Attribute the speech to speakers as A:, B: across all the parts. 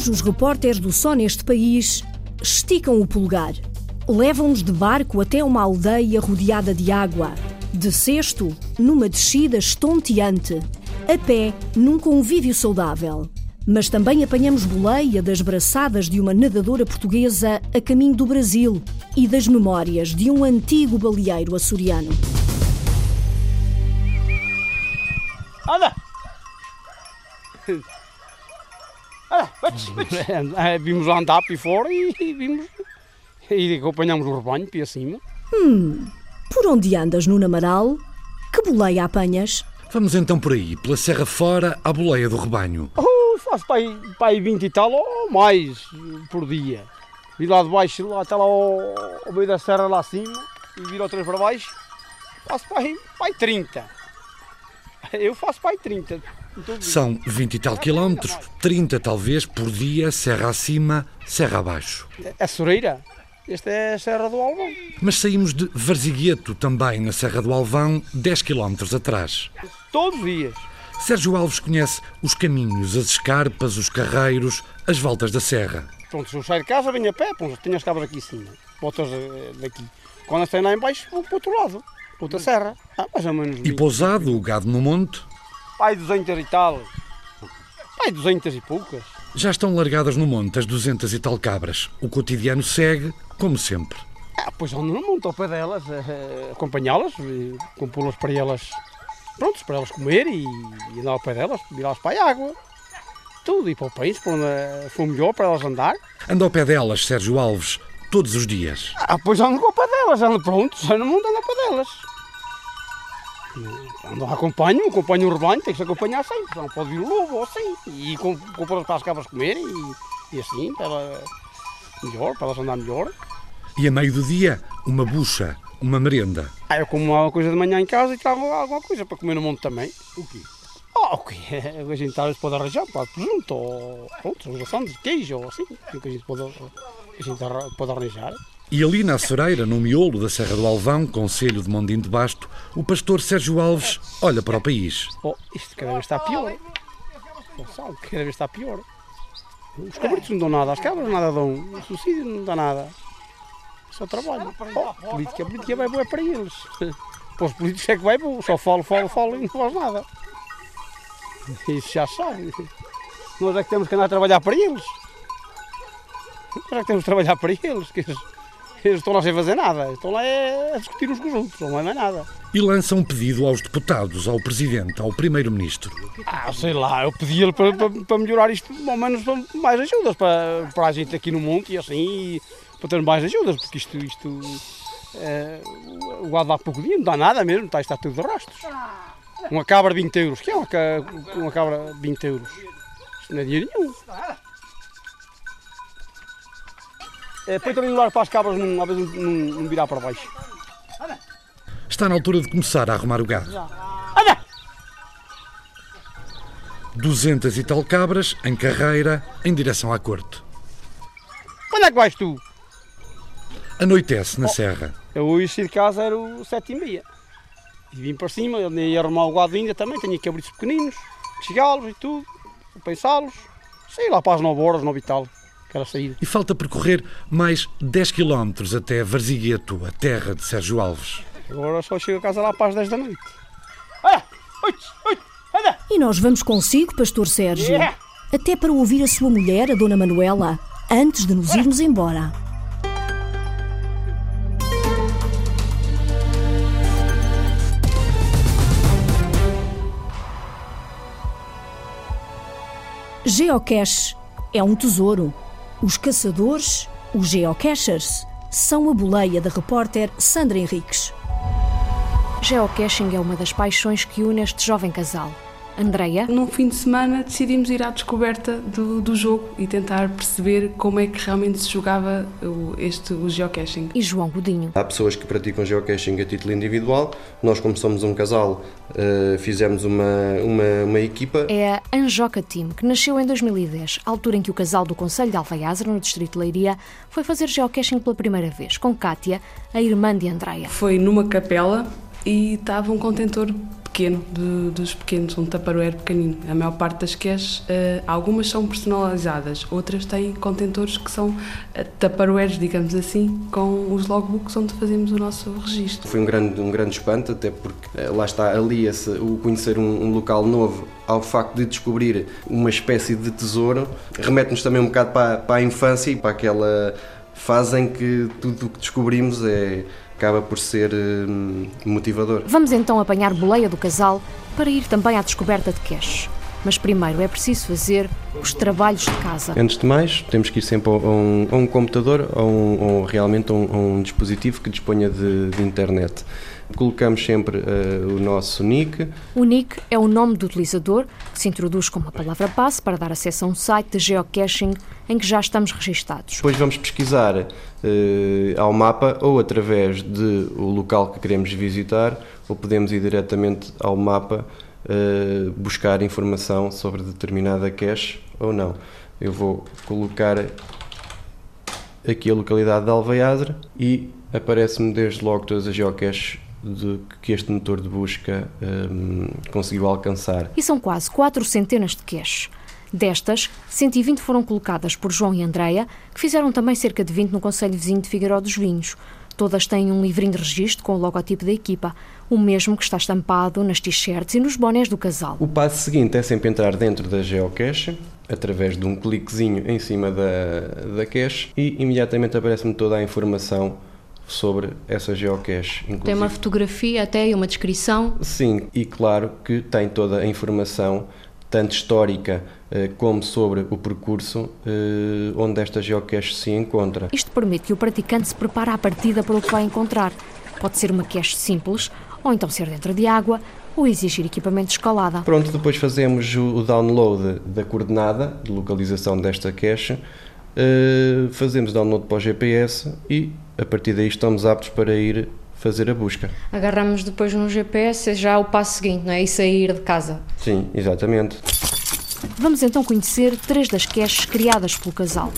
A: Hoje, os repórteres do Só neste país esticam o polegar. Levam-nos de barco até uma aldeia rodeada de água. De cesto, numa descida estonteante. A pé, num convívio saudável. Mas também apanhamos boleia das braçadas de uma nadadora portuguesa a caminho do Brasil e das memórias de um antigo baleeiro açoriano.
B: Anda! Anda, vamos, vamos. Vimos lá andar para fora e, e vimos. E acompanhamos o rebanho para acima.
A: Por onde andas, Nuno Amaral? Que boleia apanhas?
C: Vamos então por aí, pela Serra Fora, à boleia do rebanho.
B: Oh, faço para aí, para aí 20 e tal ou mais por dia. Vi lá de baixo, lá até lá ao, ao meio da serra lá acima e vir outra vez para baixo. Faço para aí, para aí 30. Eu faço para aí 30.
C: São 20 e tal quilómetros, 30 talvez, por dia, serra acima, serra abaixo.
B: É Soreira. Esta é a Serra do Alvão.
C: Mas saímos de Varzigueto, também na Serra do Alvão, 10 quilómetros atrás.
B: Todos os dias.
C: Sérgio Alves conhece os caminhos, as escarpas, os carreiros, as voltas da serra.
B: Pronto, se eu saio de casa, venho a pé, pronto, tenho as cabras aqui em cima. Botas eh, daqui. Quando têm lá em baixo, vou para o outro lado. Para outra serra. Ah, mais ou menos.
C: E
B: 20.
C: pousado, o gado no monte,
B: Pai 200 e tal. Pai 200 e poucas.
C: já estão largadas no monte as 200 e tal cabras. O cotidiano segue, como sempre.
B: Ah, pois ando no monte ao pé delas, eh, acompanhá-las, eh, compô-las para elas, prontos, para elas comer e, e andar ao pé delas, virá-las para a água. Tudo, e para o país, para onde eh, for melhor para elas andar.
C: Anda ao pé delas, Sérgio Alves, todos os dias.
B: Ah, pois ando ao pé delas, ando pronto, já no mundo ando ao pé delas. Ando, acompanho, acompanho o rebanho, tem que se acompanhar sempre, não pode vir o lobo ou assim. E com- compô-las para as cabras comerem e, e assim, para ela, melhor, para elas andar melhor.
C: E a meio do dia, uma bucha, uma merenda.
B: Ah, eu como alguma coisa de manhã em casa e trago alguma coisa para comer no monte também. O quê? Ah, o quê? A gente vezes pode arranjar, para presunto ou pronto, ração de queijo ou assim. O que a gente pode, a gente pode arranjar.
C: E ali na Açoreira, no miolo da Serra do Alvão, Conselho de Mondim de Basto, o pastor Sérgio Alves olha para o país.
B: Oh, isto cada vez está pior. Sabe, cada vez está pior. Os cabritos não dão nada, as cabras nada dão, o suicídio não dá nada. Só trabalho. Oh, política, política vai boa para eles. Para os políticos é que vai bom, só falo, falo, falo e não faz nada. Isso já sabe. Nós é que temos que andar a trabalhar para eles. Nós é que temos que trabalhar para eles. Estão lá sem fazer nada. Estão lá é, a discutir uns com os outros, não é mais nada.
C: E lança um pedido aos deputados, ao Presidente, ao Primeiro-Ministro.
B: Ah, sei lá, eu pedi-lhe para, para, para melhorar isto, ao menos para mais ajudas para, para a gente aqui no monte e assim, e para ter mais ajudas, porque isto, isto eh, o gado dá pouco dinheiro, não dá nada mesmo, está, está tudo de rastros. Uma cabra 20 euros, que é uma, uma cabra 20 euros? Isto não é dinheiro nenhum. É, põe também melhor para as cabras, não, às vezes não, não virar para baixo.
C: Está na altura de começar a arrumar o gado.
B: Anda!
C: 200 e tal cabras, em carreira, em direção à corte.
B: Onde é que vais tu?
C: Anoitece na serra.
B: Eu hoje saí de casa era o sete e meia. E vim para cima, ia arrumar o gado ainda também, tinha cabritos pequeninos, chegá-los e tudo, pensá-los. Saí lá para as 9 horas, 9 e tal, que era a saída.
C: E falta percorrer mais 10 quilómetros até Varzigueto, a terra de Sérgio Alves.
B: Agora só chego a casa lá para as 10 da noite. Ah! Oito, oito, anda!
A: E nós vamos consigo, Pastor Sérgio.
B: Yeah.
A: Até para ouvir a sua mulher, a Dona Manuela, antes de nos irmos embora. Geocache é um tesouro. Os caçadores, os geocachers, são a boleia da repórter Sandra Henriques.
D: Geocaching é uma das paixões que une este jovem casal. Andreia,
E: Num fim de semana decidimos ir à descoberta do, do jogo e tentar perceber como é que realmente se jogava o, este, o geocaching.
D: e João Godinho.
F: Há pessoas que praticam geocaching a título individual. Nós, como somos um casal, eh, fizemos uma, uma, uma equipa.
D: É a Anjoca Team, que nasceu em 2010, altura em que o casal do Conselho de Alfaiázar, no Distrito de Leiria, foi fazer geocaching pela primeira vez, com Kátia, a irmã de Andreia.
E: Foi numa capela e estava um contentor pequeno, dos pequenos, um tupperware pequenino. A maior parte das caches, uh, algumas são personalizadas, outras têm contentores que são uh, digamos assim, com os logbooks onde fazemos o nosso registro.
F: Foi um grande, um grande espanto, até porque uh, lá está, alia-se o conhecer um, um local novo ao facto de descobrir uma espécie de tesouro, remete-nos também um bocado para, para a infância e para aquela fase em que tudo o que descobrimos é acaba por ser hum, motivador.
D: Vamos então apanhar boleia do casal para ir também à descoberta de cash. Mas primeiro é preciso fazer os trabalhos de casa.
F: Antes de mais, temos que ir sempre a um, a um computador ou, um, ou realmente a um, a um, dispositivo que disponha de, de internet. Colocamos sempre uh, o nosso NIC.
D: O NIC é o nome do utilizador que se introduz com uma palavra passe para dar acesso a um site de geocaching em que já estamos registados.
F: Depois vamos pesquisar uh, ao mapa ou através do local que queremos visitar ou podemos ir diretamente ao mapa uh, buscar informação sobre determinada cache ou não. Eu vou colocar aqui a localidade de Alveiazre e aparece-me desde logo todas as geocaches de que este motor de busca um, conseguiu alcançar.
D: E são quase quatro centenas de caches. Destas, 120 foram colocadas por João e Andreia, que fizeram também cerca de 20 no Conselho Vizinho de Figueiró dos Vinhos. Todas têm um livrinho de registro com o logotipo da equipa, o mesmo que está estampado nas t-shirts e nos bonés do casal.
F: O passo seguinte é sempre entrar dentro da geocache, através de um cliquezinho em cima da, da cache, e imediatamente aparece-me toda a informação sobre essa geocache.
D: Inclusive. Tem uma fotografia até e uma descrição?
F: Sim, e claro que tem toda a informação, tanto histórica eh, como sobre o percurso eh, onde esta geocache se encontra.
D: Isto permite que o praticante se prepare à partida para o que vai encontrar. Pode ser uma cache simples, ou então ser dentro de água, ou exigir equipamento de escalada.
F: Pronto, depois fazemos o download da coordenada de localização desta cache, eh, fazemos download para o GPS e a partir daí estamos aptos para ir fazer a busca.
D: Agarramos depois no GPS já o passo seguinte, não é? E sair de casa.
F: Sim, exatamente.
D: Vamos então conhecer três das caches criadas pelo casal.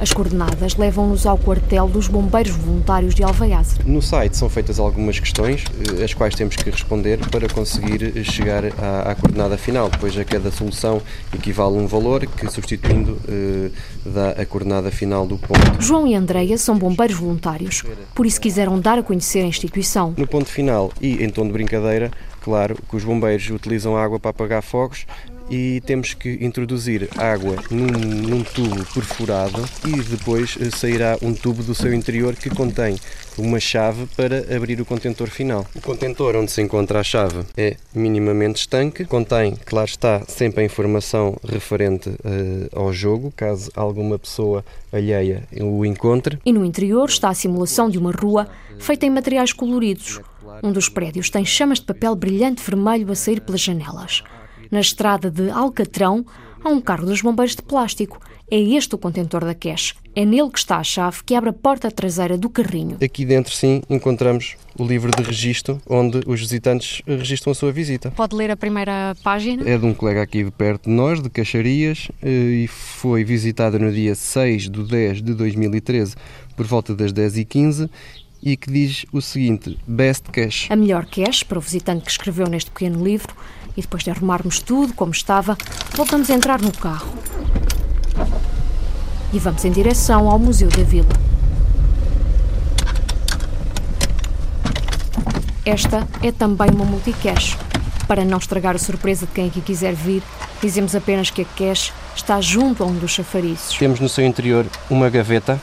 D: As coordenadas levam-nos ao quartel dos Bombeiros Voluntários de Alveiaze.
F: No site são feitas algumas questões, eh, as quais temos que responder para conseguir chegar à, à coordenada final. Depois a cada solução equivale um valor que, substituindo, eh, dá a coordenada final do ponto.
D: João e Andreia são bombeiros voluntários, por isso quiseram dar a conhecer a instituição.
F: No ponto final e em tom de brincadeira, claro que os bombeiros utilizam água para apagar fogos e temos que introduzir água num, num, tubo perfurado e depois eh, sairá um tubo do seu interior que contém uma chave para abrir o contentor final. O contentor onde se encontra a chave é minimamente estanque, contém, claro está, sempre a informação referente uh, ao jogo, caso alguma pessoa alheia o encontre.
D: E no interior está a simulação de uma rua feita em materiais coloridos. Um dos prédios tem chamas de papel brilhante vermelho a sair pelas janelas. Na estrada de Alcatrão há um carro dos bombeiros de plástico. É este o contentor da cache. É nele que está a chave que abre a porta traseira do carrinho.
F: Aqui dentro, sim, encontramos o livro de registro onde os visitantes registram a sua visita.
D: Pode ler a primeira página?
F: É de um colega aqui de perto de nós, de Caixarias, eh, e foi visitada no dia 6 de 10 de 2013, por volta das 10h15, e que diz o seguinte: Best Cash.
D: A melhor cash para o visitante que escreveu neste pequeno livro e depois de arrumarmos tudo como estava, voltamos a entrar no carro. E vamos em direção ao Museu da Vila. Esta é também uma multicache. Para não estragar a surpresa de quem aqui quiser vir, dizemos apenas que a cache está junto a um dos chafarizes.
F: Temos no seu interior uma gaveta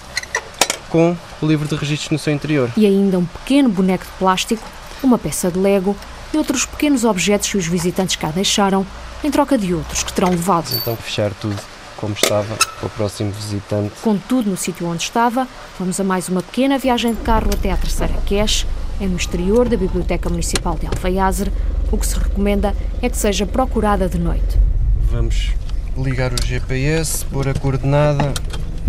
F: com o livro de registros no seu interior.
D: E ainda um pequeno boneco de plástico, uma peça de Lego e outros pequenos objetos que os visitantes cá deixaram, em troca de outros que terão levado.
F: Então, fechar tudo como estava para o próximo visitante.
D: Com tudo no sítio onde estava, vamos a mais uma pequena viagem de carro até à terceira cache, é no exterior da Biblioteca Municipal de Alfaiazer. O que se recomenda é que seja procurada de noite.
F: Vamos ligar o GPS, pôr a coordenada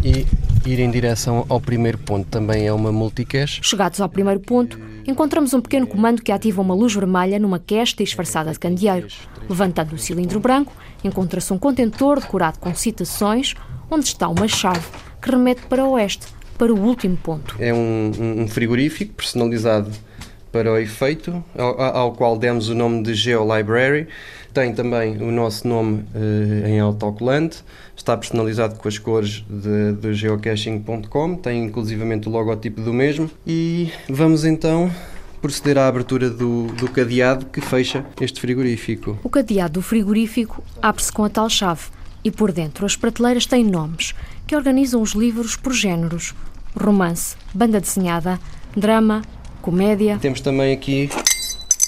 F: e ir em direção ao primeiro ponto. Também é uma multicache.
D: Chegados ao primeiro ponto, encontramos um pequeno comando que ativa uma luz vermelha numa cache disfarçada de candeeiro. Levantando o cilindro branco, encontra-se um contentor decorado com citações, onde está uma chave que remete para o oeste, para o último ponto.
F: É um, um frigorífico personalizado para o efeito, ao, ao qual demos o nome de GeoLibrary. Tem também o nosso nome uh, em autocolante, está personalizado com as cores de, de geocaching.com, tem inclusivamente o logotipo do mesmo. E vamos então proceder à abertura do, do cadeado que fecha este frigorífico.
D: O cadeado do frigorífico abre-se com a tal chave e por dentro as prateleiras têm nomes que organizam os livros por géneros: romance, banda desenhada, drama, comédia.
F: Temos também aqui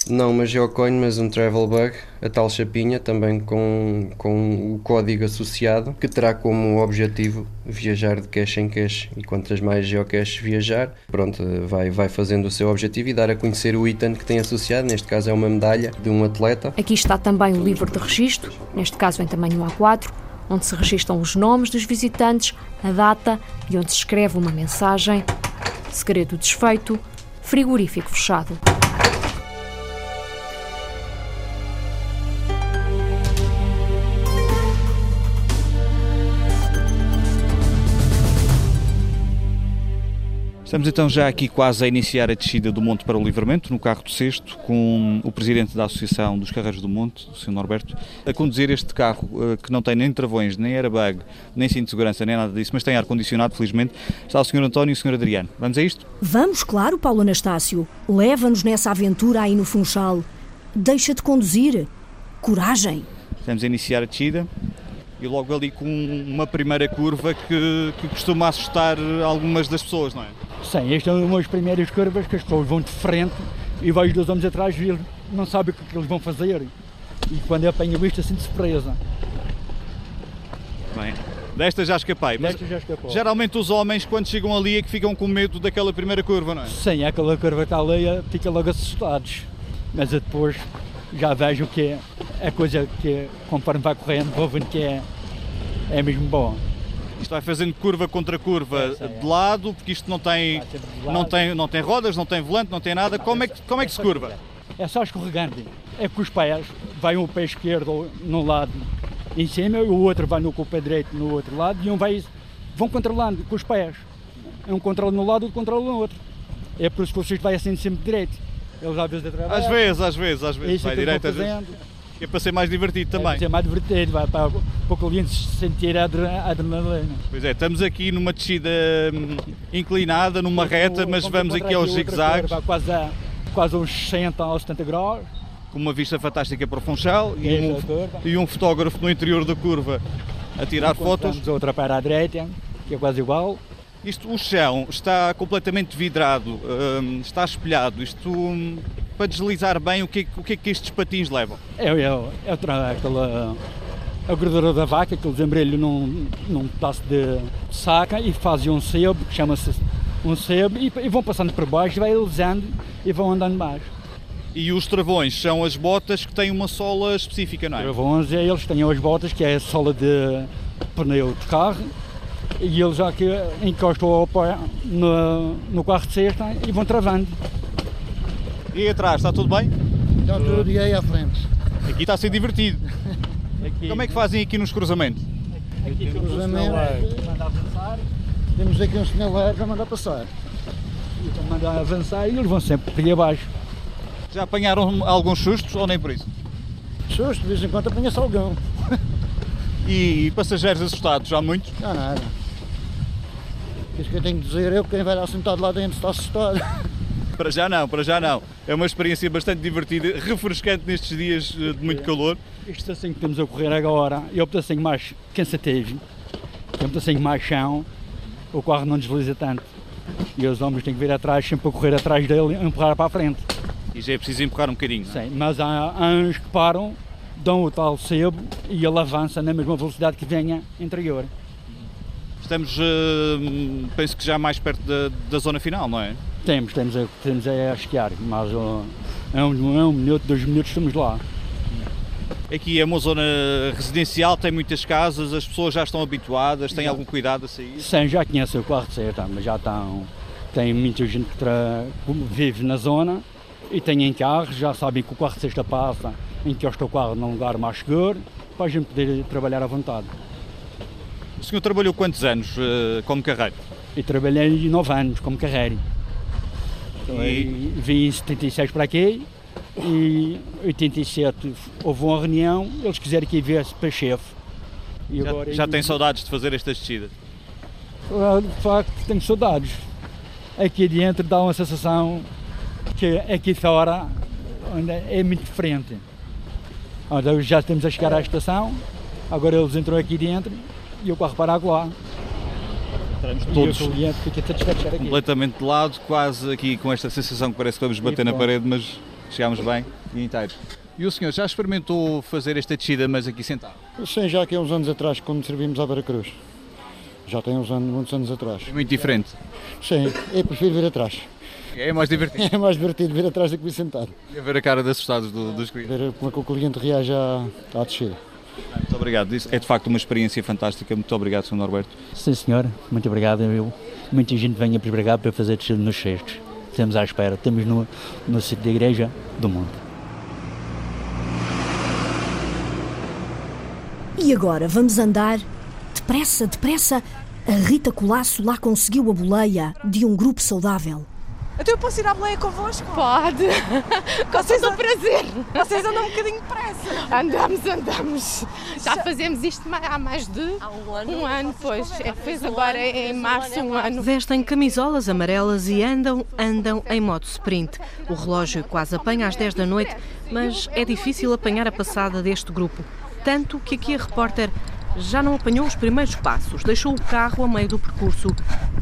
F: não uma geocoin, mas um travel bug, a tal chapinha, também com, com o código associado, que terá como objetivo viajar de cache em cache e quantas mais geocaches viajar, pronto, vai, vai fazendo o seu objetivo e dar a conhecer o item que tem associado, neste caso é uma medalha de um atleta.
D: Aqui está também o livro de registro, neste caso em tamanho A4, onde se registram os nomes dos visitantes, a data e onde se escreve uma mensagem. Segredo desfeito, frigorífico fechado.
G: Estamos então já aqui quase a iniciar a descida do Monte para o Livramento, no carro do sexto, com o presidente da Associação dos Carreiros do Monte, o Sr. Norberto, a conduzir este carro eh, que não tem nem travões, nem airbag, nem cinto de segurança, nem nada disso, mas tem ar-condicionado, felizmente. Está o Sr. António e o Sr. Adriano. Vamos a isto?
A: Vamos, claro, Paulo Anastácio. Leva-nos nessa aventura aí no Funchal. Deixa de conduzir. Coragem.
G: Estamos a iniciar a descida e logo ali com uma primeira curva que, que costuma assustar algumas das pessoas, não é?
H: Sim, estas são umas primeiras curvas que as pessoas vão de frente e os dois homens atrás e eles não sabem o que, é que eles vão fazer. E quando apanham isto, assim de surpresa.
G: Bem, desta já escapei.
H: Desta já escapou.
G: Geralmente os homens, quando chegam ali, é que ficam com medo daquela primeira curva, não é?
H: Sim, aquela curva está ali, ficam logo assustados. Mas depois já vejo que é a coisa que, conforme vai correndo, vou vendo que é, é mesmo bom.
G: Isto vai fazendo curva contra curva é, de lado, porque isto não tem, não, tem, não tem rodas, não tem volante, não tem nada. Como é que, como é que se curva?
H: É só escorregando. É com os pés, vai um pé esquerdo no lado em cima e o outro vai no com o pé direito no outro lado e um vai, vão controlando com os pés. Um controla no lado, outro controla no outro. É por isso que vocês vai assim sempre direito. Eles às vezes.
G: Às vezes, às vezes, às vezes. Vai direito, às vezes. É para ser mais divertido também. É para
H: ser mais divertido, vai para, para o cliente sentir a adrenalina.
G: Pois é, estamos aqui numa descida hum, inclinada, numa reta, mas vamos aqui aos zigue-zagues.
H: Quase, a, quase uns 60 ou 70 graus.
G: Com uma vista fantástica para o Funchal e um, e um fotógrafo no interior da curva a tirar fotos.
H: outra para a direita, que é quase igual.
G: Isto, o chão está completamente vidrado, hum, está espelhado. Isto hum, para deslizar bem, o que, o que é que estes patins levam?
H: É, é, é aquela a gordura da vaca, que eles embrulham num, num pedaço de saca e fazem um sebo, que chama-se um sebo, e, e, vão passando por baixo, e vai alisando e vão andando mais.
G: E os travões são as botas que têm uma sola específica, não é?
H: Os travões, é, eles têm as botas, que é a sola de pneu de carro, e eles já que encostam ao pé no, no carro de cesta e vão travando.
G: E aí atrás, está tudo bem?
I: Está tudo, e aí à frente.
G: Aqui está a ser divertido. Aqui. Como é que fazem aqui nos cruzamentos?
I: Aqui temos cruzamento, temos aqui um sinaleiro para mandar passar.
H: E para mandar avançar e eles vão sempre por abaixo.
G: Já apanharam alguns sustos ou nem por isso?
I: Susto, de vez em quando apanha-se algum.
G: E passageiros assustados, há muitos?
I: Não, nada. Isso que eu tenho que dizer eu, quem vai lá sentado lá dentro está assustado.
G: Para já não, para já não. É uma experiência bastante divertida, refrescante nestes dias eh, de muito calor.
H: Isto assim que estamos a correr agora, eu assim mais cansativo, eu assim mais chão, o carro não desliza tanto. E os homens têm que vir atrás, sempre a correr atrás dele e empurrar para a frente.
G: E já é preciso empurrar um bocadinho, não
H: é? Sim, mas há, há uns que param, dão o tal sebo e ele avança na mesma velocidade que venha anterior.
G: Estamos, uh, penso que já mais perto da, da zona final, não é?
H: Temos, temos a, temos a esquiar, mas uh, é um, é um minuto, dois minutos estamos lá.
G: Aqui é uma zona residencial, tem muitas casas, as pessoas já estão habituadas, têm já. algum cuidado a sair?
H: Sim, já conhecem o quarto certo, mas já estão. Tem muita gente que tra... vive na zona e têm carros, já sabem que o quarto sexta passa, em que o carro num lugar mais seguro, para a gente poder trabalhar à vontade.
G: O senhor trabalhou quantos anos uh, como carreiro?
H: Eu trabalhei nove anos como carreiro. E... Vim em 76 para aqui e em 87 houve uma reunião, eles quiseram que eu viesse para chefe.
G: E já, agora, já tem saudades de fazer estas descidas?
H: De facto, tenho saudades. Aqui dentro dá uma sensação que aqui fora é muito diferente. Então já estamos a chegar à estação, agora eles entram aqui dentro e eu corro para lá.
G: Estamos todos completamente de lado, quase aqui com esta sensação que parece que vamos bater na parede, mas chegámos bem e inteiros. E o senhor já experimentou fazer esta descida, mas aqui sentado?
I: Sim, já aqui há uns anos atrás, quando servimos à Vera Cruz. Já tem uns anos, muitos anos atrás.
G: É muito diferente?
I: Sim, eu prefiro vir atrás.
G: É mais divertido?
I: É mais divertido vir atrás do que vir sentado.
G: E ver a cara de assustados do, dos clientes?
I: Ver como é que o cliente reage à, à descida.
G: Muito obrigado. Isso é de facto uma experiência fantástica. Muito obrigado, Sr. Norberto.
H: Sim, senhor. Muito obrigado. Eu, muita gente vem a pregar para fazer descida nos cestos. Estamos à espera. Estamos no, no sítio da Igreja do Monte.
A: E agora vamos andar depressa, depressa. A Rita Colasso lá conseguiu a boleia de um grupo saudável.
J: Então eu posso ir à boleia convosco?
K: Pode. Com todo o prazer.
J: Vocês andam um bocadinho depressa.
K: Andamos, andamos. Já fazemos isto há mais de há um ano. Um ano, pois. É, fez agora em março um ano.
L: Vestem camisolas amarelas e andam, andam em modo sprint. O relógio quase apanha às 10 da noite, mas é difícil apanhar a passada deste grupo. Tanto que aqui a repórter já não apanhou os primeiros passos, deixou o carro a meio do percurso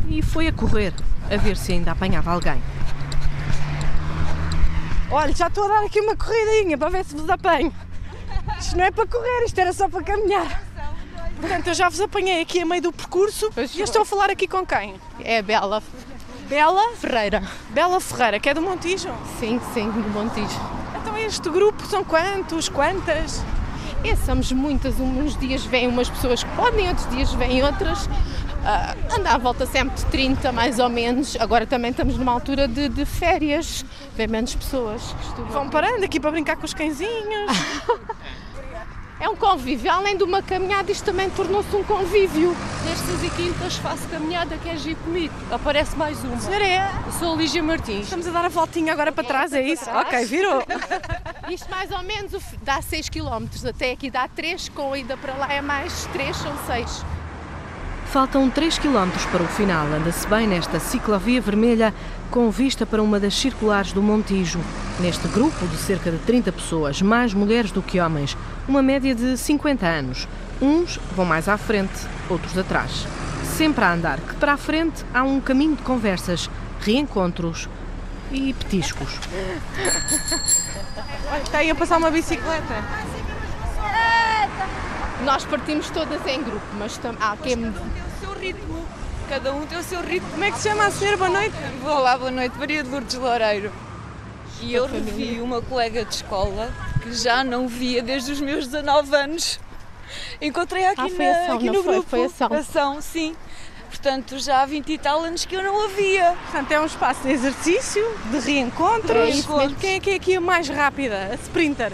L: e foi a correr, a ver se ainda apanhava alguém.
J: Olha, já estou a dar aqui uma corridinha para ver se vos apanho. Isto não é para correr, isto era só para caminhar. Portanto, eu já vos apanhei aqui a meio do percurso e eu estou a falar aqui com quem?
K: É a Bela.
J: Bela?
K: Ferreira.
J: Bela Ferreira, que é do Montijo?
K: Sim, sim, do Montijo.
J: Então este grupo são quantos? Quantas?
K: É, somos muitas. Uns dias vêm umas pessoas que podem, outros dias vêm outras. Uh, anda à volta sempre de 30, mais ou menos. Agora também estamos numa altura de, de férias, vem menos pessoas.
J: Vão parando aqui para brincar com os cãezinhos.
K: é um convívio. Além de uma caminhada, isto também tornou-se um convívio.
M: Nestas e quintas faço caminhada, queres ir comigo? Aparece mais uma.
J: Senhora é?
M: Eu sou a Lígia Martins.
J: Estamos a dar a voltinha agora para trás, é isso?
K: Trás.
J: Ok, virou.
K: Isto mais ou menos dá 6 km, até aqui dá 3, com a ida para lá é mais 3, são 6.
L: Faltam 3 km para o final. Anda-se bem nesta ciclovia vermelha com vista para uma das circulares do Montijo. Neste grupo de cerca de 30 pessoas, mais mulheres do que homens, uma média de 50 anos. Uns vão mais à frente, outros atrás. Sempre a andar, que para a frente há um caminho de conversas, reencontros e petiscos.
J: Está aí a passar uma bicicleta.
K: Nós partimos todas em grupo, mas há quem.
M: Cada um tem o seu ritmo. Cada um tem o seu ritmo.
J: Como é que se chama a senhora? Boa noite.
M: Olá, boa noite. Maria de Lourdes Loureiro. E eu revi uma colega de escola que já não via desde os meus 19 anos. Encontrei aqui,
K: ah,
M: na,
K: ação,
M: aqui no
K: foi,
M: grupo.
K: Foi ação.
M: ação, sim. Portanto, já há 20 e tal anos que eu não a via.
J: Portanto, é um espaço de exercício, de reencontros.
K: Isso mesmo.
J: Quem é que é aqui a mais rápida? A sprinter?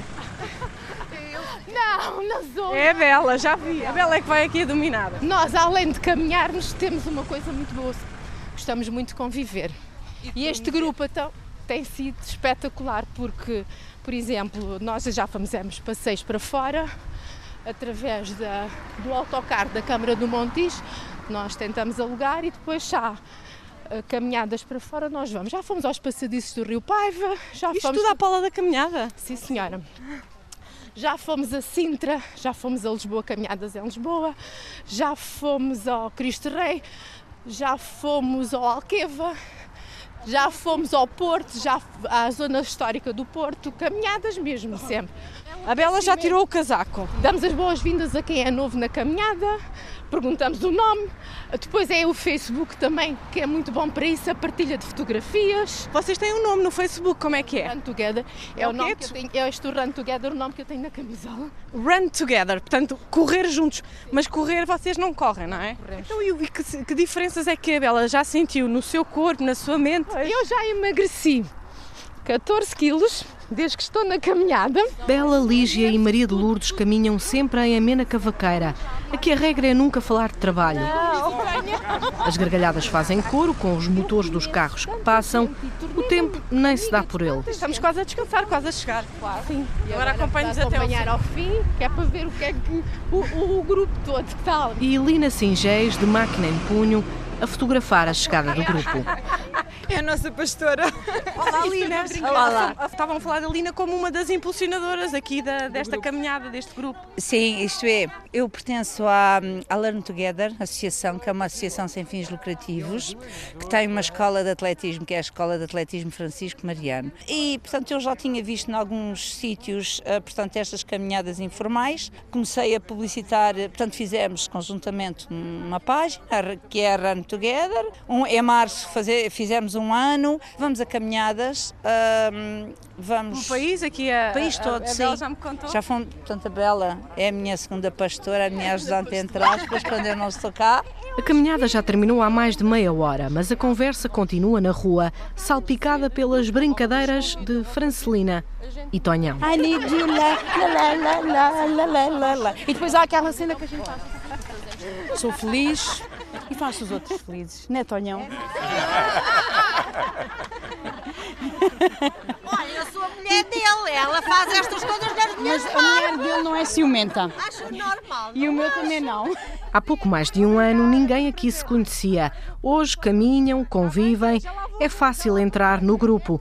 K: Não, na zona.
J: É a Bela, já vi. A Bela é que vai aqui a dominar.
K: Nós, além de caminharmos, temos uma coisa muito boa. Gostamos muito de conviver. E, e este grupo então, tem sido espetacular porque, por exemplo, nós já fizemos passeios para fora através da, do autocarro da Câmara do Montijo. Nós tentamos alugar e depois já caminhadas para fora nós vamos. Já fomos aos passadiços do Rio Paiva. Já
J: Isto
K: fomos...
J: tudo à pala da caminhada?
K: Sim, senhora. Já fomos a Sintra, já fomos a Lisboa, caminhadas em Lisboa, já fomos ao Cristo Rei, já fomos ao Alqueva, já fomos ao Porto, já à zona histórica do Porto, caminhadas mesmo, sempre.
J: A Bela já tirou o casaco.
K: Damos as boas-vindas a quem é novo na caminhada, perguntamos o nome, depois é o Facebook também, que é muito bom para isso, a partilha de fotografias.
J: Vocês têm um nome no Facebook, como é que é?
K: Run Together. É,
J: é
K: o nome que eu tenho, é este Run Together, o nome que eu tenho na camisola.
J: Run Together, portanto, correr juntos. Mas correr vocês não correm, não é?
K: Corremos.
J: Então, e que, que diferenças é que a Bela já sentiu no seu corpo, na sua mente?
K: Eu já emagreci. 14 quilos desde que estou na caminhada.
L: Bela, Lígia e Maria de Lourdes caminham sempre em amena cavaqueira. Aqui a regra é nunca falar de trabalho. As gargalhadas fazem coro com os motores dos carros que passam. O tempo nem se dá por ele.
J: Estamos quase a descansar, quase a chegar.
K: Claro. Sim.
J: E agora acompanhe-nos até ao
K: acompanhar ao fim, que é para ver o que é que o, o, o grupo todo que está ali.
L: E Lina Singés, de máquina em punho, a fotografar a chegada do grupo.
N: É a nossa pastora.
J: Olá, Lina.
N: Olá.
J: Estavam a falar da Lina como uma das impulsionadoras aqui da, desta caminhada, deste grupo.
N: Sim, isto é, eu pertenço à, à Learn Together, associação, que é uma associação sem fins lucrativos, que tem uma escola de atletismo, que é a Escola de Atletismo Francisco Mariano. E, portanto, eu já tinha visto em alguns sítios, eh, portanto, estas caminhadas informais. Comecei a publicitar, eh, portanto, fizemos conjuntamente uma página, que é a Run Together. Um, em março fazer, fizemos um ano, vamos a caminhadas, um, vamos...
J: O país aqui,
N: O país todo,
J: a,
N: a
J: Bela já me contou.
N: Já fomos, portanto a Bela é a minha segunda pastora, a minha é ajudante entre aspas, quando eu não estou cá.
L: A caminhada já terminou há mais de meia hora, mas a conversa continua na rua, salpicada pelas brincadeiras de Francelina e Tonhão.
J: E depois há aquela cena que a gente faz.
N: Sou feliz e faço os outros felizes, né, Tonhão?
O: Olha, eu sou a mulher dele, ela faz estas coisas nas minhas
N: Mas a mulher dele não é ciumenta.
O: Acho normal.
N: E o meu também não.
L: Há pouco mais de um ano, ninguém aqui se conhecia. Hoje caminham, convivem, é fácil entrar no grupo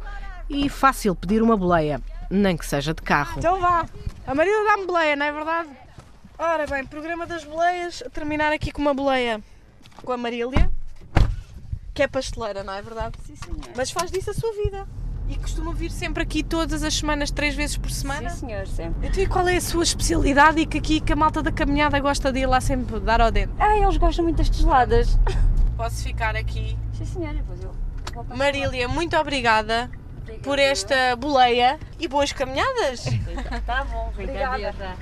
L: e fácil pedir uma boleia, nem que seja de carro.
J: Então vá. A Maria dá-me boleia, não é verdade? Ora bem, programa das boleias. Terminar aqui com uma boleia com a Marília, que é pasteleira, não é verdade? Sim, senhor. Mas faz disso a sua vida. E costuma vir sempre aqui todas as semanas, três vezes por semana?
N: Sim, senhor, sempre.
J: Então, e qual é a sua especialidade e que aqui que a malta da caminhada gosta de ir lá sempre dar ao dente?
N: Ah, eles gostam muito das geladas.
J: Posso ficar aqui?
N: Sim, senhora, depois eu
J: Marília, muito obrigada por esta boleia e boas caminhadas.
N: Tá bom,
J: Obrigada.
N: obrigada.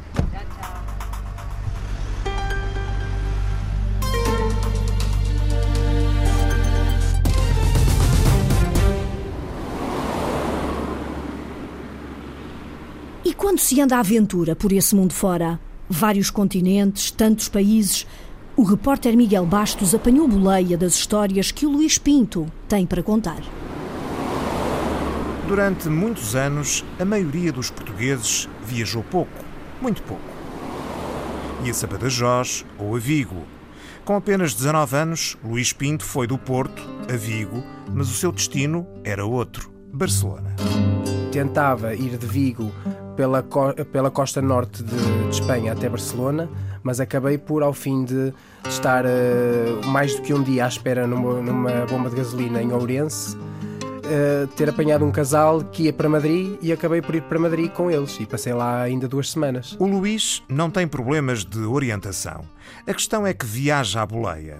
A: Quando se anda à aventura por esse mundo fora, vários continentes, tantos países, o repórter Miguel Bastos apanhou boleia das histórias que o Luís Pinto tem para contar.
P: Durante muitos anos, a maioria dos portugueses viajou pouco, muito pouco. Ia-se a Badajoz ou a Vigo. Com apenas 19 anos, Luís Pinto foi do Porto a Vigo, mas o seu destino era outro, Barcelona.
Q: Tentava ir de Vigo pela, pela costa norte de, de Espanha até Barcelona, mas acabei por, ao fim de estar eh, mais do que um dia à espera numa, numa bomba de gasolina em Ourense, eh, ter apanhado um casal que ia para Madrid e acabei por ir para Madrid com eles e passei lá ainda duas semanas.
P: O Luís não tem problemas de orientação. A questão é que viaja à boleia.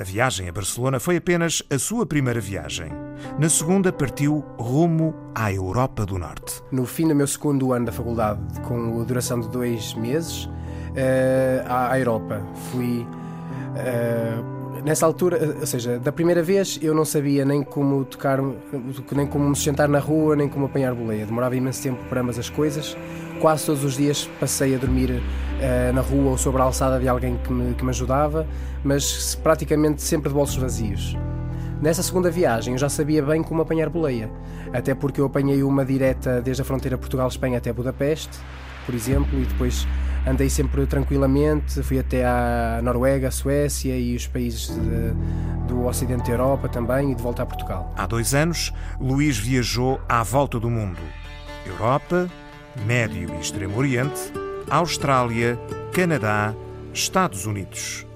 P: A viagem a Barcelona foi apenas a sua primeira viagem. Na segunda, partiu rumo à Europa do Norte.
Q: No fim do meu segundo ano da faculdade, com a duração de dois meses, eh, à Europa. Fui. eh, nessa altura, ou seja, da primeira vez eu não sabia nem como tocar, nem como me sustentar na rua, nem como apanhar boleia. Demorava imenso tempo para ambas as coisas. Quase todos os dias passei a dormir eh, na rua ou sobre a alçada de alguém que me, que me ajudava, mas praticamente sempre de bolsos vazios. Nessa segunda viagem eu já sabia bem como apanhar boleia, até porque eu apanhei uma direta desde a fronteira Portugal-Espanha até Budapeste, por exemplo, e depois andei sempre tranquilamente, fui até à Noruega, Suécia e os países de- do Ocidente da Europa também e de volta a Portugal.
P: Há dois anos, Luís viajou à volta do mundo: Europa, Médio e Extremo Oriente, Austrália, Canadá, Estados Unidos.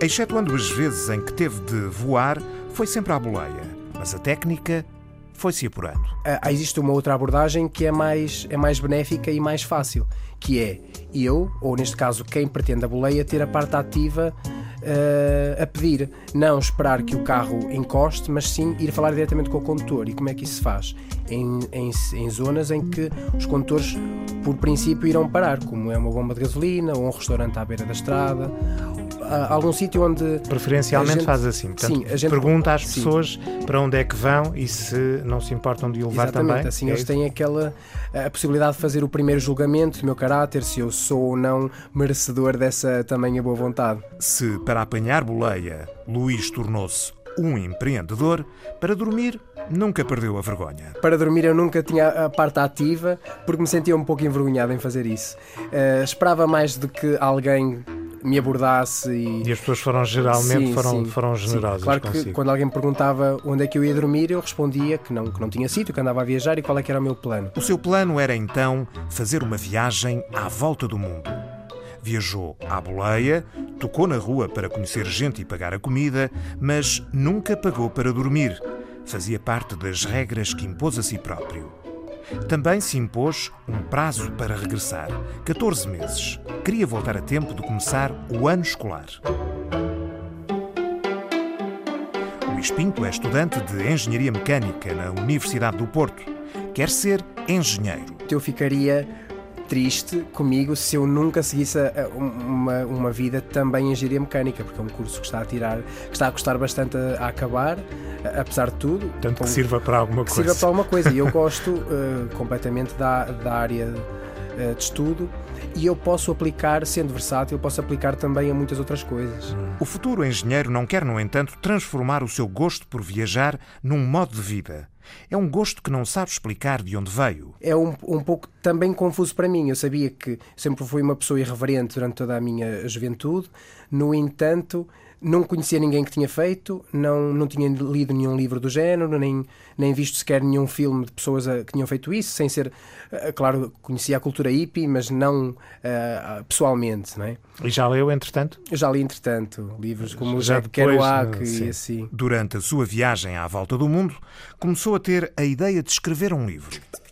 P: Excetuando as vezes em que teve de voar, foi sempre à boleia, mas a técnica foi-se apurando.
Q: Ah, existe uma outra abordagem que é mais, é mais benéfica e mais fácil, que é eu, ou neste caso quem pretende a boleia, ter a parte ativa ah, a pedir, não esperar que o carro encoste, mas sim ir falar diretamente com o condutor. E como é que isso se faz? Em, em, em zonas em que os condutores, por princípio, irão parar, como é uma bomba de gasolina ou um restaurante à beira da estrada. Há algum sítio onde.
P: Preferencialmente
Q: gente,
P: faz assim. Portanto,
Q: sim, a gente,
P: pergunta às
Q: sim.
P: pessoas para onde é que vão e se não se importam de o levar
Q: Exatamente,
P: também.
Q: assim
P: é
Q: eles
P: isso?
Q: têm aquela a possibilidade de fazer o primeiro julgamento do meu caráter, se eu sou ou não merecedor dessa tamanha boa vontade.
P: Se para apanhar boleia Luís tornou-se um empreendedor, para dormir nunca perdeu a vergonha.
Q: Para dormir eu nunca tinha a parte ativa porque me sentia um pouco envergonhado em fazer isso. Eh, esperava mais de que alguém me abordasse e...
P: E as pessoas foram geralmente
Q: Sim,
P: foram,
Q: sim,
P: foram
Q: sim.
P: generosas
Q: Claro que
P: consigo.
Q: quando alguém me perguntava onde é que eu ia dormir, eu respondia que não, que não tinha sítio, que andava a viajar e qual é que era o meu plano.
P: O seu plano era então fazer uma viagem à volta do mundo. Viajou à boleia, tocou na rua para conhecer gente e pagar a comida, mas nunca pagou para dormir. Fazia parte das regras que impôs a si próprio. Também se impôs um prazo para regressar 14 meses. Queria voltar a tempo de começar o ano escolar. Luís Pinto é estudante de Engenharia Mecânica na Universidade do Porto. Quer ser engenheiro.
Q: Eu ficaria triste comigo se eu nunca seguisse uma, uma vida também em engenharia mecânica, porque é um curso que está a tirar, que está a custar bastante a, a acabar, a- apesar de tudo.
P: Tanto que sirva para alguma
Q: que
P: coisa.
Q: sirva para alguma coisa. E eu gosto eh, completamente da, da área eh, de estudo e eu posso aplicar, sendo versátil, eu posso aplicar também a muitas outras coisas.
P: O futuro engenheiro não quer, no entanto, transformar o seu gosto por viajar num modo de vida. É um gosto que não sabe explicar de onde veio.
Q: É um, um pouco também confuso para mim. Eu sabia que sempre fui uma pessoa irreverente durante toda a minha juventude, no entanto, não conhecia ninguém que tinha feito, não, não tinha lido nenhum livro do género, nem, nem visto sequer nenhum filme de pessoas a- que tinham feito isso, sem ser, eh, claro, conhecia a cultura hippie, mas não eh, pessoalmente, não é?
P: E já leu, entretanto?
Q: Eu já li, entretanto, livros como o
P: Já
Q: Jack
P: depois,
Q: Kerouac e assim.
P: Durante a sua viagem à volta do mundo, começou a ter a ideia de escrever um livro.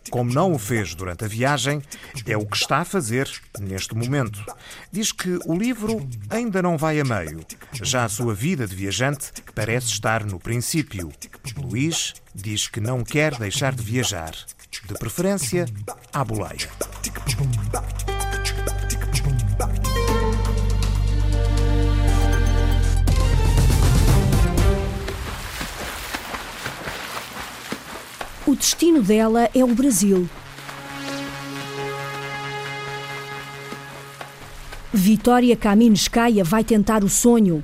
P: Como não o fez durante a viagem, é o que está a fazer neste momento. Diz que o livro ainda não vai a meio. Já a sua vida de viajante parece estar no princípio. Luís diz que não quer deixar de viajar. De preferência, à boleia.
A: O destino dela é o Brasil. Vitória Kaminskaya vai tentar o sonho.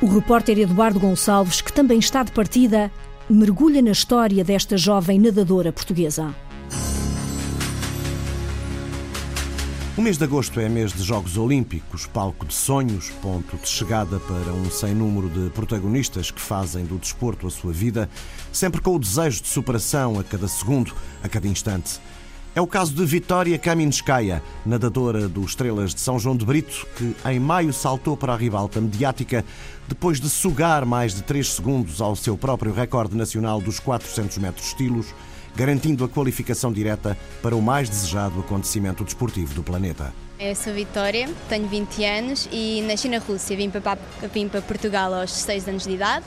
A: O repórter Eduardo Gonçalves, que também está de partida, mergulha na história desta jovem nadadora portuguesa.
R: O mês de agosto é mês de Jogos Olímpicos, palco de sonhos, ponto de chegada para um sem número de protagonistas que fazem do desporto a sua vida, sempre com o desejo de superação a cada segundo, a cada instante. É o caso de Vitória Kaminskaya, nadadora do Estrelas de São João de Brito, que em maio saltou para a ribalta mediática depois de sugar mais de 3 segundos ao seu próprio recorde nacional dos 400 metros estilos, garantindo a qualificação direta para o mais desejado acontecimento desportivo do planeta.
S: Eu sou Vitória, tenho 20 anos e nasci na Rússia. Vim para, vim para Portugal aos 6 anos de idade.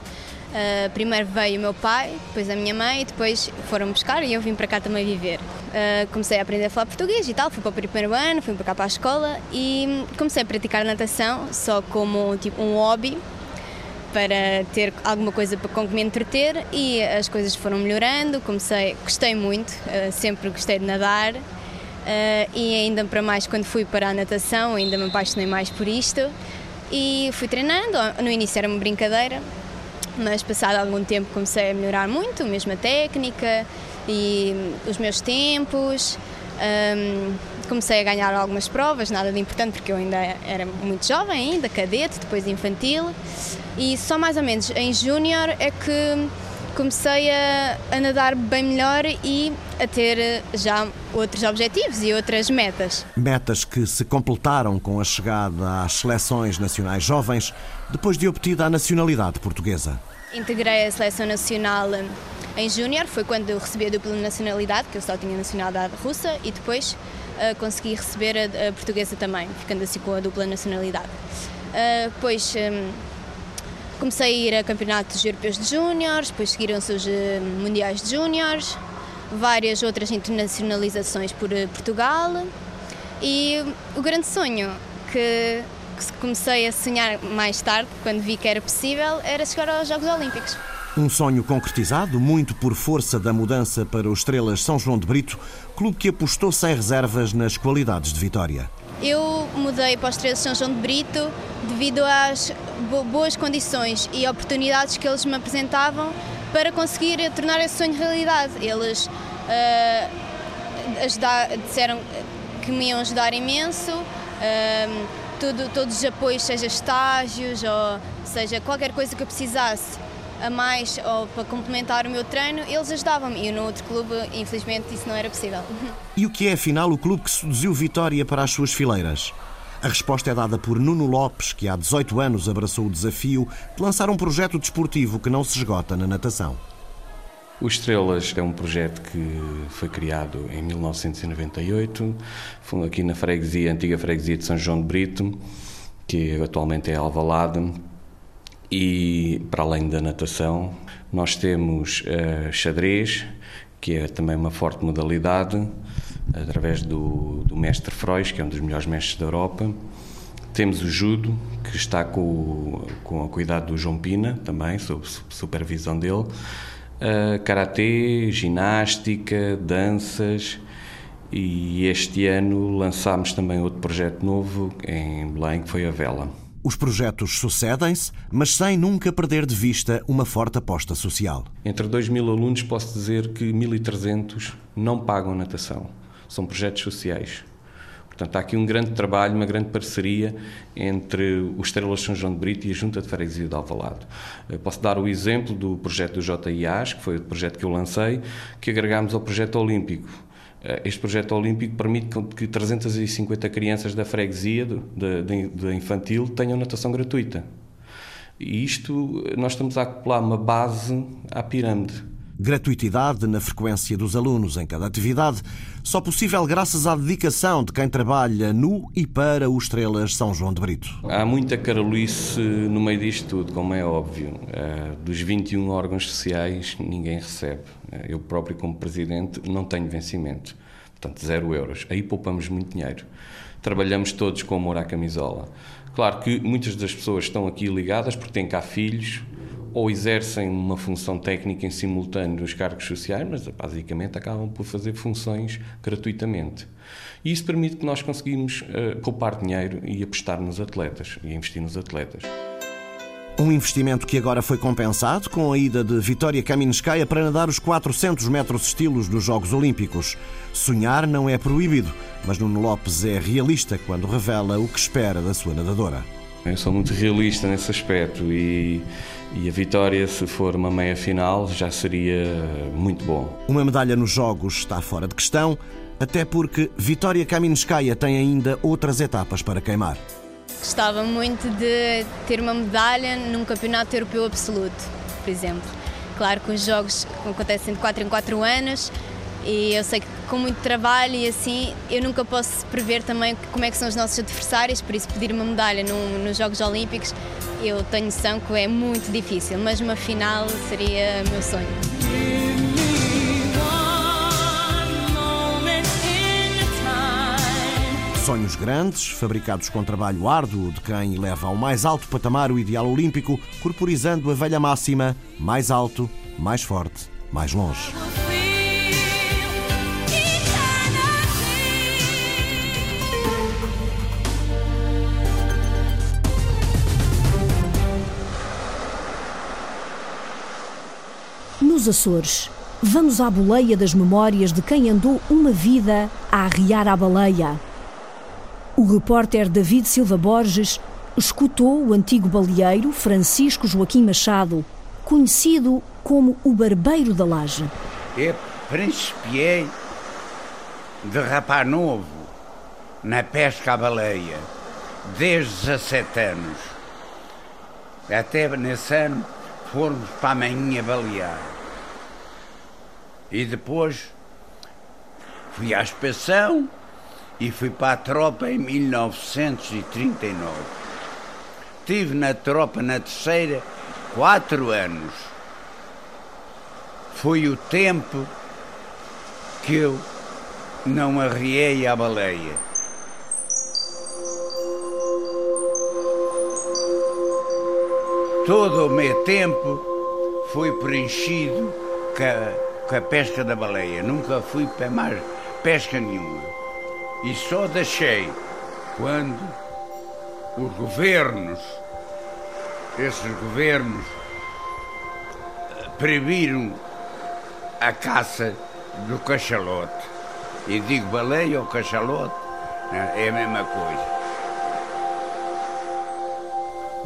S: Uh, primeiro veio o meu pai, depois a minha mãe, depois foram buscar e eu vim para cá também viver. Uh, comecei a aprender a falar português e tal, fui para o primeiro ano, fui para cá para a escola e comecei a praticar natação só como tipo, um hobby para ter alguma coisa com que me entreter e as coisas foram melhorando, comecei, gostei muito, uh, sempre gostei de nadar. Uh, e ainda para mais quando fui para a natação, ainda me apaixonei mais por isto e fui treinando. No início era uma brincadeira, mas passado algum tempo comecei a melhorar muito, mesmo a técnica e os meus tempos. Um, comecei a ganhar algumas provas, nada de importante porque eu ainda era muito jovem ainda, cadete, depois infantil e só mais ou menos em júnior é que comecei a, a, nadar bem melhor e a ter já outros objetivos e outras metas.
R: Metas que se completaram com a chegada às seleções nacionais jovens depois de obtida a nacionalidade portuguesa.
S: Integrei a seleção nacional em júnior, foi quando eu recebi a dupla nacionalidade, que eu só tinha nacionalidade russa, e depois consegui receber a, a, portuguesa também, ficando assim com a dupla nacionalidade. Depois um, comecei a ir a campeonatos europeus de júniores, depois seguiram-se os uh, mundiais de júniores, várias outras internacionalizações por Portugal e o grande sonho que, que comecei a sonhar mais tarde, quando vi que era possível, era chegar aos Jogos Olímpicos.
R: Um sonho concretizado, muito por força da mudança para o Estrelas São João de Brito, clube que apostou sem reservas nas qualidades de Vitória.
S: Eu mudei para o Estrelas São João de Brito devido às boas condições e oportunidades que eles me apresentavam para conseguir tornar esse sonho realidade. Eles uh, ajudar, disseram que me iam ajudar imenso, uh, tudo, todos os apoios, seja estágios ou seja qualquer coisa que eu precisasse a mais ou para complementar o meu treino, eles ajudavam-me. E no outro clube, infelizmente, isso não era possível.
R: E o que é, afinal, o clube que seduziu Vitória para as suas fileiras? A resposta é dada por Nuno Lopes, que há 18 anos abraçou o desafio de lançar um projeto desportivo que não se esgota na natação.
T: O Estrelas é um projeto que foi criado em 1998, aqui na freguesia, antiga freguesia de São João de Brito, que atualmente é Alvalade. E para além da natação, nós temos uh, xadrez, que é também uma forte modalidade, através do, do mestre Freud, que é um dos melhores mestres da Europa. Temos o judo, que está com, com a cuidado do João Pina, também, sob supervisão dele. Uh, karatê, ginástica, danças. E este ano lançámos também outro projeto novo em Belém, que foi a vela.
R: Os projetos sucedem-se, mas sem nunca perder de vista uma forte aposta social.
T: Entre 2 mil alunos, posso dizer que 1.300 não pagam natação. São projetos sociais. Portanto, há aqui um grande trabalho, uma grande parceria entre o Estrelas São João de Brito e a Junta de Freguesia de Alvalade. Eu posso dar o exemplo do projeto do JIAS, que foi o projeto que eu lancei, que agregámos ao projeto olímpico. Eh, este projeto olímpico permite que 350 crianças da freguesia, da infantil, tenham natação gratuita. E isto, nós estamos a acoplar uma base à pirâmide.
R: Gratuitidade na frequência dos alunos em cada atividade, só possível graças à dedicação de quem trabalha no e para o Estrelas São João de Brito.
T: Há muita carolice no meio disto tudo, como é óbvio. Eh, dos 21 órgãos sociais, ninguém recebe. Eu próprio, como presidente, não tenho vencimento. Portanto, zero euros. Aí poupamos muito dinheiro. Trabalhamos todos com amor à camisola. Claro que muitas das pessoas estão aqui ligadas porque têm cá filhos, ou exercem uma função técnica em simultâneo nos cargos sociais, mas basicamente acabam por fazer funções gratuitamente. E isso permite que nós conseguimos uh, poupar dinheiro e apostar nos atletas e investir nos atletas.
R: Um investimento que agora foi compensado com a ida de Vitória Kaminskaya para nadar os 400 metros estilos dos Jogos Olímpicos. Sonhar não é proibido, mas Nuno Lopes é realista quando revela o que espera da sua nadadora.
T: Eu sou muito realista nesse aspecto e, e a vitória, se for uma meia final, já seria muito bom.
R: Uma medalha nos Jogos está fora de questão, até porque Vitória Kaminskaya tem ainda outras etapas para queimar.
S: Gostava muito de ter uma medalha num campeonato europeu absoluto, por exemplo. Claro que os jogos acontecem de 4 em 4 anos e eu sei que com muito trabalho e assim, eu nunca posso prever também como é que são os nossos adversários, por isso pedir uma medalha no, nos Jogos Olímpicos, eu tenho noção que é muito difícil, mas uma final seria meu sonho.
R: Sonhos grandes, fabricados com trabalho árduo de quem leva ao mais alto patamar o ideal olímpico, corporizando a velha máxima: mais alto, mais forte, mais longe.
A: Açores, vamos à boleia das memórias de quem andou uma vida a arriar à baleia. O repórter David Silva Borges escutou o antigo baleeiro Francisco Joaquim Machado, conhecido como o Barbeiro da Laje.
U: Eu principiei de rapaz novo na pesca à baleia, desde 17 anos. Até nesse ano fomos para a manhã balear. E depois fui à inspeção e fui para a tropa em 1939. Estive na tropa na terceira quatro anos. Foi o tempo que eu não arriei à baleia. todo o meu tempo foi preenchido com a, com a pesca da baleia. Nunca fui para mais pesca nenhuma. E só deixei quando os governos, esses governos, proibiram a caça do cachalote. E digo baleia ou cachalote, é a mesma coisa.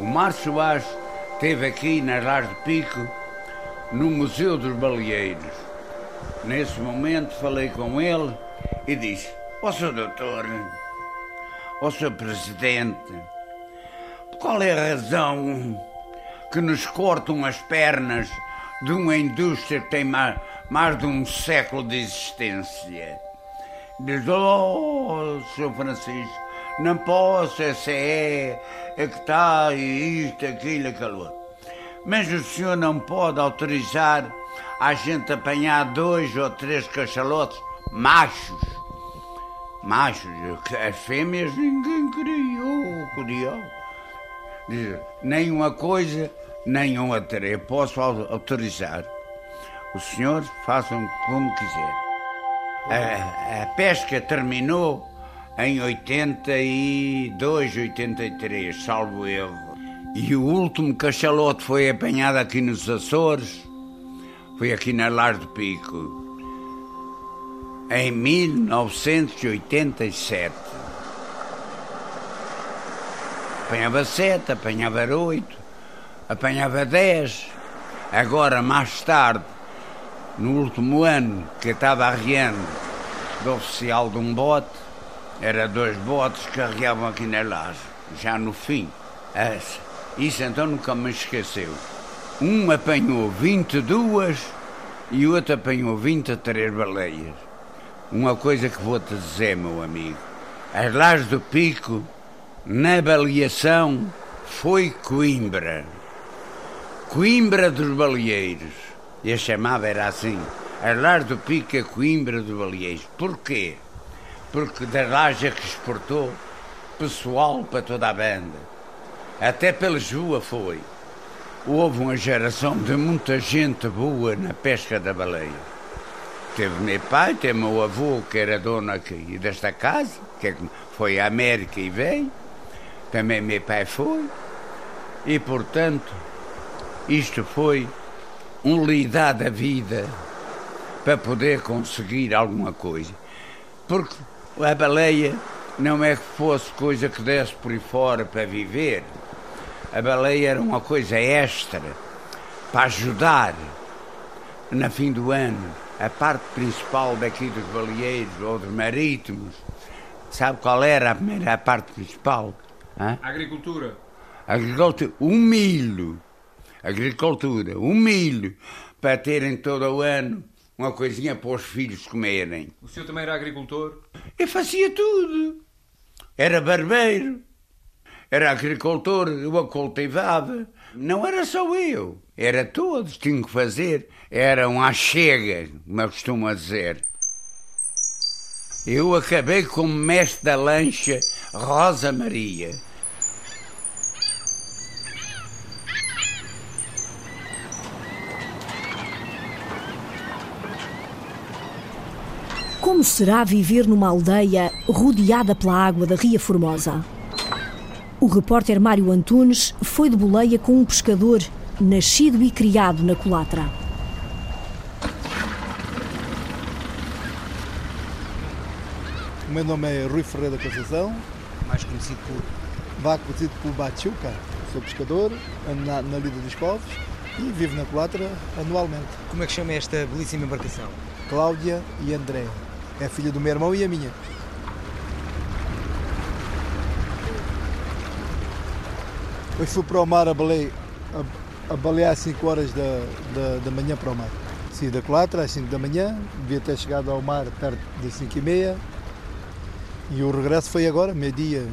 U: O Márcio Soares esteve aqui nas Lares de Pico, no Museu dos Baleeiros. Nesse momento falei com ele e disse: Ó oh. Doutor, ó oh. Presidente, qual é a razão que nos cortam as pernas de uma indústria que tem mais, mais de um século de existência? Diz, oh, Sr. Francisco, não posso, essa é, é que está, isto, aquilo, aquilo outro. Mas o senhor não pode autorizar a gente apanhar dois ou três cachalotes machos. Machos, as fêmeas ninguém criou, oh, diabo. Nem uma coisa, nem outra. Eu posso autorizar. Os senhores façam como quiser. A, a pesca terminou em 82, 83, salvo erro. E o último cachalote foi apanhado aqui nos Açores, foi aqui na Lar do Pico, em 1987. Apanhava sete, apanhava oito, apanhava dez. Agora, mais tarde, no último ano, que eu estava arriando do oficial de um bote, era dois botes que carregavam aqui na laje, já no fim. Isso então nunca me esqueceu. Um apanhou 22 e o outro apanhou 23 baleias. Uma coisa que vou-te dizer, meu amigo. As lajes do Pico, na baleação, foi Coimbra. Coimbra dos baleeiros. E a chamada era assim. As lajes do Pico é Coimbra dos baleeiros. Porquê? porque da Raja que exportou pessoal para toda a banda. Até pela Jua foi. Houve uma geração de muita gente boa na pesca da baleia. Teve meu pai, teve meu avô, que era dono aqui desta casa, que foi à América e veio. Também meu pai foi. E, portanto, isto foi um lidar da vida para poder conseguir alguma coisa. Porque a baleia não é que fosse coisa que desse por aí fora para viver. A baleia era uma coisa extra para ajudar na fim do ano a parte principal daqui dos baleeiros ou dos marítimos. Sabe qual era a primeira parte principal?
V: Hã? Agricultura.
U: Agricultura. O milho. Agricultura. O milho. Para terem todo o ano uma coisinha para os filhos comerem.
V: O senhor também era agricultor?
U: Eu fazia tudo. Era barbeiro, era agricultor, eu a cultivava. Não era só eu, era todos, tinham que fazer. Era uma chega, eu costumo dizer. Eu acabei como mestre da lancha Rosa Maria.
A: Como será viver numa aldeia rodeada pela água da Ria Formosa? O repórter Mário Antunes foi de boleia com um pescador nascido e criado na Colatra.
W: O meu nome é Rui Ferreira da Conceição, mais conhecido por Vá conhecido por Bachuca. Sou pescador, ando na, na Lida dos Povos e vivo na Colatra anualmente.
X: Como é que chama esta belíssima embarcação?
W: Cláudia e André. É a filha do meu irmão e a minha. Hoje fui para o mar a balear, a, a balear às 5 horas da, da, da manhã para o mar. Saí da Colatra às 5 da manhã, devia ter chegado ao mar perto das 5 e meia. E o regresso foi agora, meio-dia.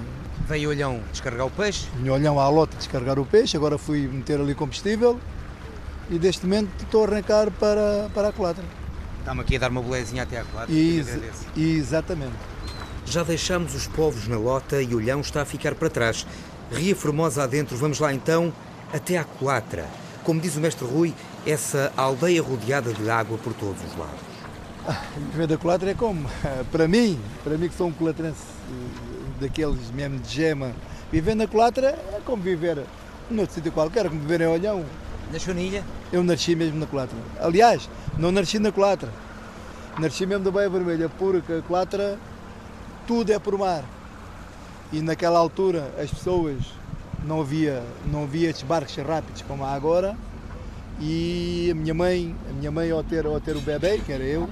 X: Veio Olhão descarregar o peixe?
W: Vim Olhão à lota descarregar o peixe, agora fui meter ali combustível e neste momento estou a arrancar para, para a Colatra.
X: Está-me aqui a dar uma bolezinha até à quadra.
W: Ex exatamente.
X: Já deixamos os povos na lota e Olhão está a ficar para trás. Ria Formosa adentro, vamos lá então até à Colatra. Como diz o mestre Rui, essa aldeia rodeada de água por todos os lados.
W: Ah, viver da Colatra é como? Para mim, para mim que sou um colatrense eh, daqueles mesmo de gema, viver na Colatra é como viver noutro sítio qualquer, como viver em Olhão.
X: Nasceu na ilha?
W: Eu nasci mesmo na Colatra. Aliás, não nasci na Colatra. Nasci mesmo da Baía Vermelha, porque a Colatra tudo é por mar. E naquela altura as pessoas não havia, não havia estes barcos rápidos como há agora. E a minha mãe, a minha mãe ao ter, ao ter o bebê, que era eu,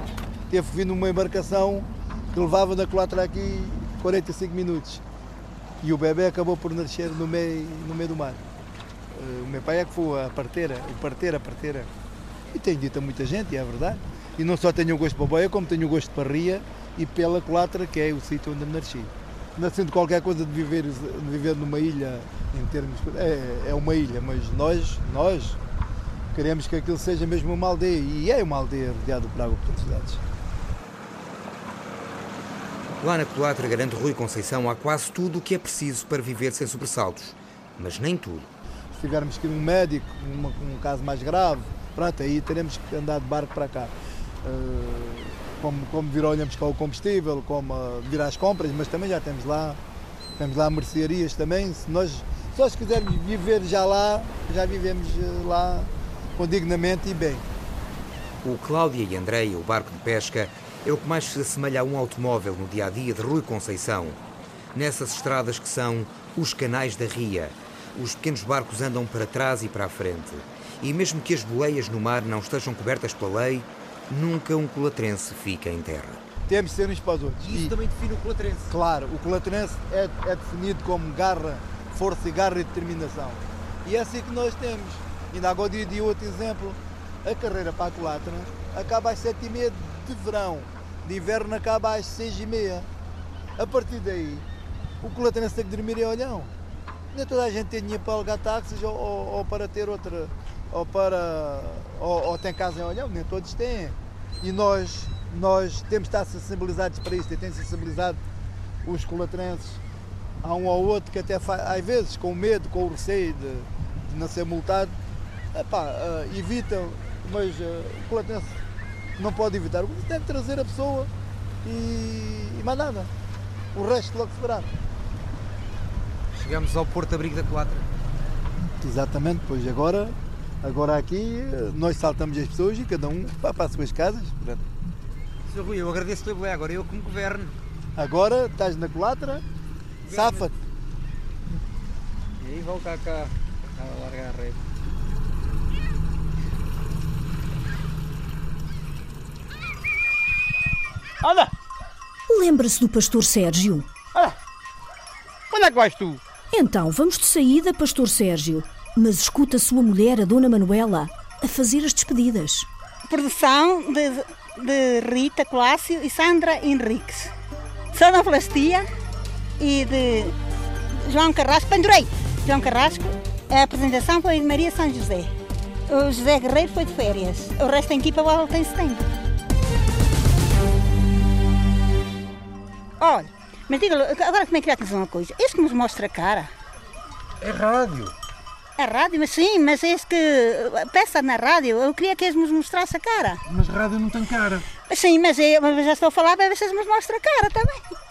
W: teve vir numa embarcação que levava da Colatra aqui 45 minutos. E o bebê acabou por nascer no meio, no meio do mar. Eh, o meu pai é que foi a parteira, o parteira, a parteira. E tenho dito a muita gente, é verdade. E não só tenho o gosto para boia, como tenho o gosto para ria e pela Colatra, que é o sítio onde nasci. Nascendo qualquer coisa de viver, de viver numa ilha, em termos. É, é uma ilha, mas nós, nós queremos que aquilo seja mesmo uma aldeia. E é uma aldeia rodeada por água por cidades.
X: Lá na Colatra, garante Rui Conceição, há quase tudo o que é preciso para viver sem sobressaltos. Mas nem tudo.
W: Se tivermos que ir um médico, uma, um caso mais grave, pronto, aí teremos que andar de barco para cá. Uh, como, como vir o combustível, como uh, vir às compras, mas também já temos lá, temos lá mercearias também. Se nós só se quisermos viver já lá, já vivemos uh, lá com dignamente e bem.
X: O Cláudia e Andreia, o barco de pesca, é o que mais se assemelha a um automóvel no dia a dia de Rui Conceição. Nessas estradas que são os canais da Ria, os pequenos barcos andam para trás e para a frente. E mesmo que as boleias no mar não estejam cobertas pela lei, nunca um colatrense fica em terra.
W: Temos de ser uns para os outros.
X: E isso e, também define o colatrense?
W: Claro, o colatrense é, é definido como garra, força e garra e determinação. E é assim que nós temos. Ainda agora dia de outro exemplo, a carreira para a colatra acaba às sete e meia de verão, de inverno acaba às seis e meia. A partir daí, o colatrense tem que dormir em olhão. Nem toda a gente tem dinheiro para alugar táxis ou, ou, ou para ter outra, ou para ou, ou, tem casa em olhão, nem todos têm. E nós, nós temos de estar sensibilizados para isto e tem sensibilizado os colatrenses a um ou outro que até faz, às vezes com medo, com o receio de, de não ser multado, epá, uh, evitam, mas uh, o colatrense não pode evitar. O deve trazer a pessoa e, e mais nada. O resto logo se verá.
X: Chegamos ao Porto Abrigo da Colatra.
W: Exatamente, pois agora Agora aqui nós saltamos as pessoas e cada um vai para as suas casas.
X: Sr. Rui, eu agradeço pelo boé, agora eu como governo.
W: Agora estás na colatra, safa-te.
X: E aí vou cá cá a largar a rede.
Y: Anda!
A: Lembra-se do pastor Sérgio?
Y: Anda! Onde é que vais tu?
A: Então, vamos de saída, pastor Sérgio mas escuta a sua mulher, a Dona Manuela, a fazer as despedidas.
Z: Produção de, de Rita Clássio e Sandra Henriques. Sonoplastia e de João Carrasco. Pendurei! João Carrasco. A apresentação foi de Maria São José. O José Guerreiro foi de férias. O resto da equipa volta em setembro. Olha, mas diga agora como é que vai dizer uma coisa? Este que nos mostra a cara.
X: É rádio.
Z: A rádio, mas sim, mas é que peça na rádio, eu queria que eles nos mostrassem a cara.
X: Mas rádio não tem cara.
Z: Sim, mas, eu, mas já estou a falar para eles nos mostram a cara também.